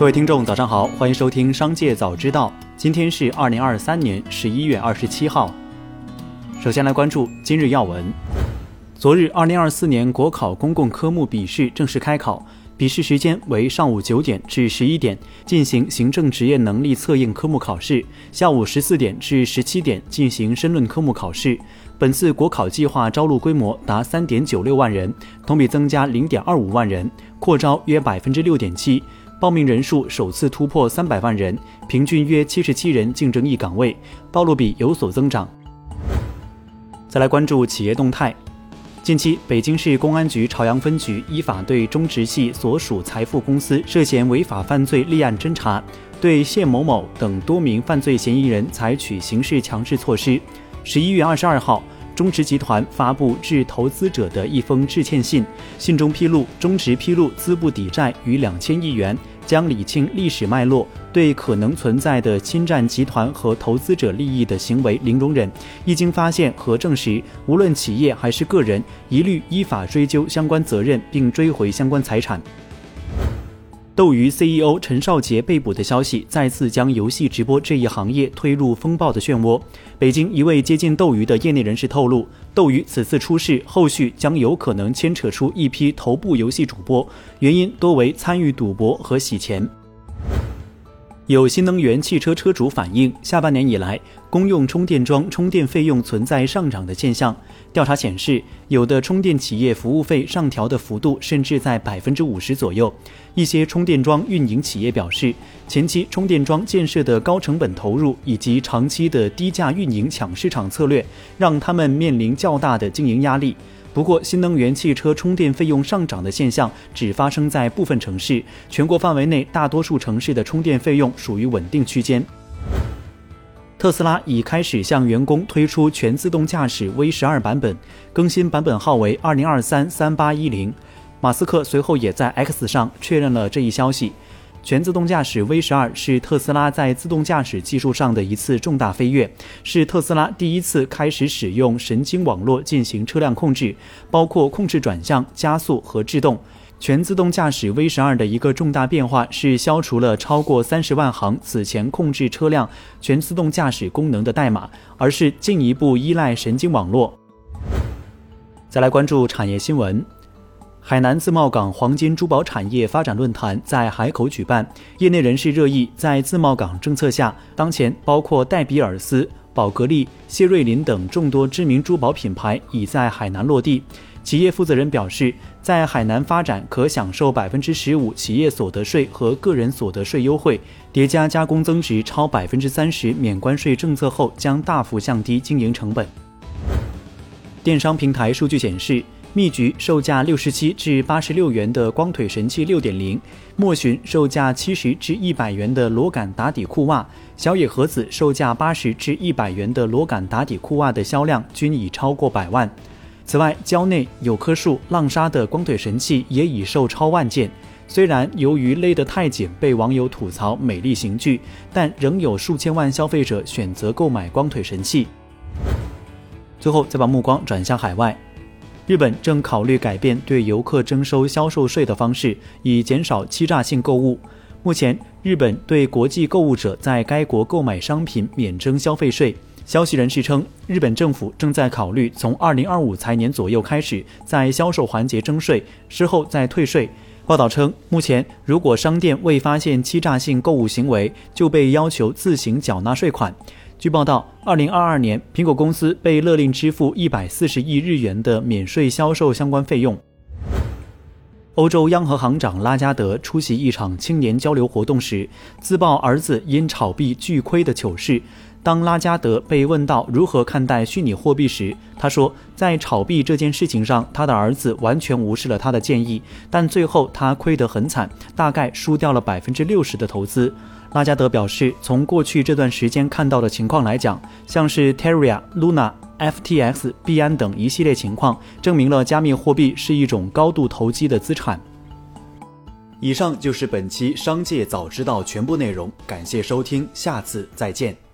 各位听众，早上好，欢迎收听《商界早知道》。今天是二零二三年十一月二十七号。首先来关注今日要闻。昨日，二零二四年国考公共科目笔试正式开考，笔试时间为上午九点至十一点进行行政职业能力测验科目考试，下午十四点至十七点进行申论科目考试。本次国考计划招录规模达三点九六万人，同比增加零点二五万人，扩招约百分之六点七。报名人数首次突破三百万人，平均约七十七人竞争一岗位，报录比有所增长。再来关注企业动态，近期北京市公安局朝阳分局依法对中植系所属财富公司涉嫌违法犯罪立案侦查，对谢某某等多名犯罪嫌疑人采取刑事强制措施。十一月二十二号。中植集团发布致投资者的一封致歉信，信中披露，中植披露资不抵债逾两千亿元，将理清历史脉络，对可能存在的侵占集团和投资者利益的行为零容忍，一经发现和证实，无论企业还是个人，一律依法追究相关责任，并追回相关财产。斗鱼 CEO 陈少杰被捕的消息，再次将游戏直播这一行业推入风暴的漩涡。北京一位接近斗鱼的业内人士透露，斗鱼此次出事，后续将有可能牵扯出一批头部游戏主播，原因多为参与赌博和洗钱。有新能源汽车车主反映，下半年以来，公用充电桩充电费用存在上涨的现象。调查显示，有的充电企业服务费上调的幅度甚至在百分之五十左右。一些充电桩运营企业表示，前期充电桩建设的高成本投入以及长期的低价运营抢市场策略，让他们面临较大的经营压力。不过，新能源汽车充电费用上涨的现象只发生在部分城市，全国范围内大多数城市的充电费用属于稳定区间。特斯拉已开始向员工推出全自动驾驶 V 十二版本，更新版本号为二零二三三八一零。马斯克随后也在 X 上确认了这一消息。全自动驾驶 V 十二是特斯拉在自动驾驶技术上的一次重大飞跃，是特斯拉第一次开始使用神经网络进行车辆控制，包括控制转向、加速和制动。全自动驾驶 V 十二的一个重大变化是消除了超过三十万行此前控制车辆全自动驾驶功能的代码，而是进一步依赖神经网络。再来关注产业新闻。海南自贸港黄金珠宝产业发展论坛在海口举办，业内人士热议，在自贸港政策下，当前包括戴比尔斯、宝格丽、谢瑞麟等众多知名珠宝品牌已在海南落地。企业负责人表示，在海南发展可享受百分之十五企业所得税和个人所得税优惠，叠加加工增值超百分之三十免关税政策后，将大幅降低经营成本。电商平台数据显示。蜜橘售价六十七至八十六元的光腿神器六点零，莫寻售价七十至一百元的裸感打底裤袜，小野盒子售价八十至一百元的裸感打底裤袜的销量均已超过百万。此外，蕉内、有棵树、浪莎的光腿神器也已售超万件。虽然由于勒得太紧被网友吐槽美丽刑具，但仍有数千万消费者选择购买光腿神器。最后，再把目光转向海外。日本正考虑改变对游客征收销售税的方式，以减少欺诈性购物。目前，日本对国际购物者在该国购买商品免征消费税。消息人士称，日本政府正在考虑从2025财年左右开始，在销售环节征税，之后再退税。报道称，目前如果商店未发现欺诈性购物行为，就被要求自行缴纳税款。据报道，二零二二年，苹果公司被勒令支付一百四十亿日元的免税销售相关费用。欧洲央行行长拉加德出席一场青年交流活动时，自曝儿子因炒币巨亏的糗事。当拉加德被问到如何看待虚拟货币时，他说，在炒币这件事情上，他的儿子完全无视了他的建议，但最后他亏得很惨，大概输掉了百分之六十的投资。拉加德表示，从过去这段时间看到的情况来讲，像是 Terra、Luna、FTX、币安等一系列情况，证明了加密货币是一种高度投机的资产。以上就是本期商界早知道全部内容，感谢收听，下次再见。